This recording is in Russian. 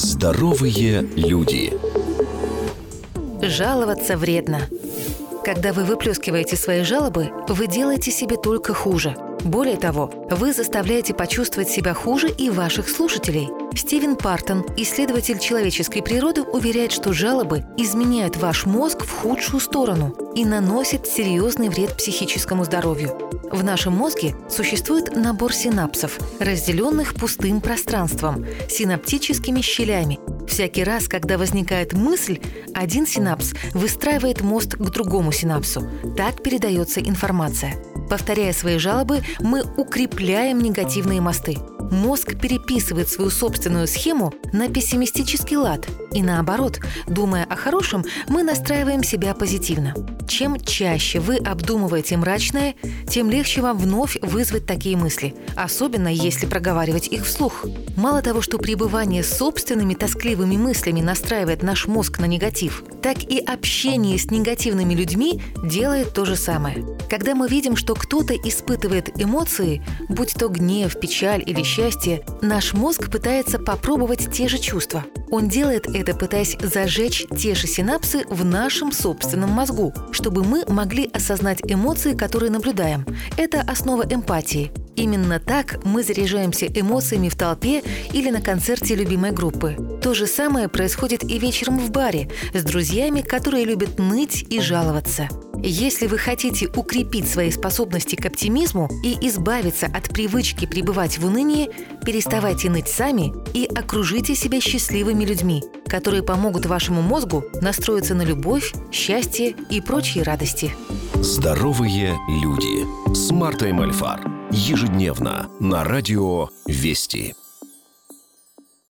Здоровые люди. Жаловаться вредно. Когда вы выплескиваете свои жалобы, вы делаете себе только хуже. Более того, вы заставляете почувствовать себя хуже и ваших слушателей. Стивен Партон, исследователь человеческой природы, уверяет, что жалобы изменяют ваш мозг в худшую сторону и наносят серьезный вред психическому здоровью. В нашем мозге существует набор синапсов, разделенных пустым пространством, синаптическими щелями. Всякий раз, когда возникает мысль, один синапс выстраивает мост к другому синапсу. Так передается информация. Повторяя свои жалобы, мы укрепляем негативные мосты. Мозг переписывает свою собственную схему на пессимистический лад. И наоборот, думая о хорошем, мы настраиваем себя позитивно. Чем чаще вы обдумываете мрачное, тем легче вам вновь вызвать такие мысли, особенно если проговаривать их вслух. Мало того, что пребывание с собственными тоскливыми мыслями настраивает наш мозг на негатив, так и общение с негативными людьми делает то же самое. Когда мы видим, что кто-то испытывает эмоции, будь то гнев, печаль или счастье, наш мозг пытается попробовать те же чувства. Он делает это, пытаясь зажечь те же синапсы в нашем собственном мозгу, чтобы мы могли осознать эмоции, которые наблюдаем. Это основа эмпатии. Именно так мы заряжаемся эмоциями в толпе или на концерте любимой группы. То же самое происходит и вечером в баре с друзьями, которые любят ныть и жаловаться. Если вы хотите укрепить свои способности к оптимизму и избавиться от привычки пребывать в унынии, переставайте ныть сами и окружите себя счастливыми людьми, которые помогут вашему мозгу настроиться на любовь, счастье и прочие радости. Здоровые люди с Мартой Мальфар. Ежедневно на радио «Вести».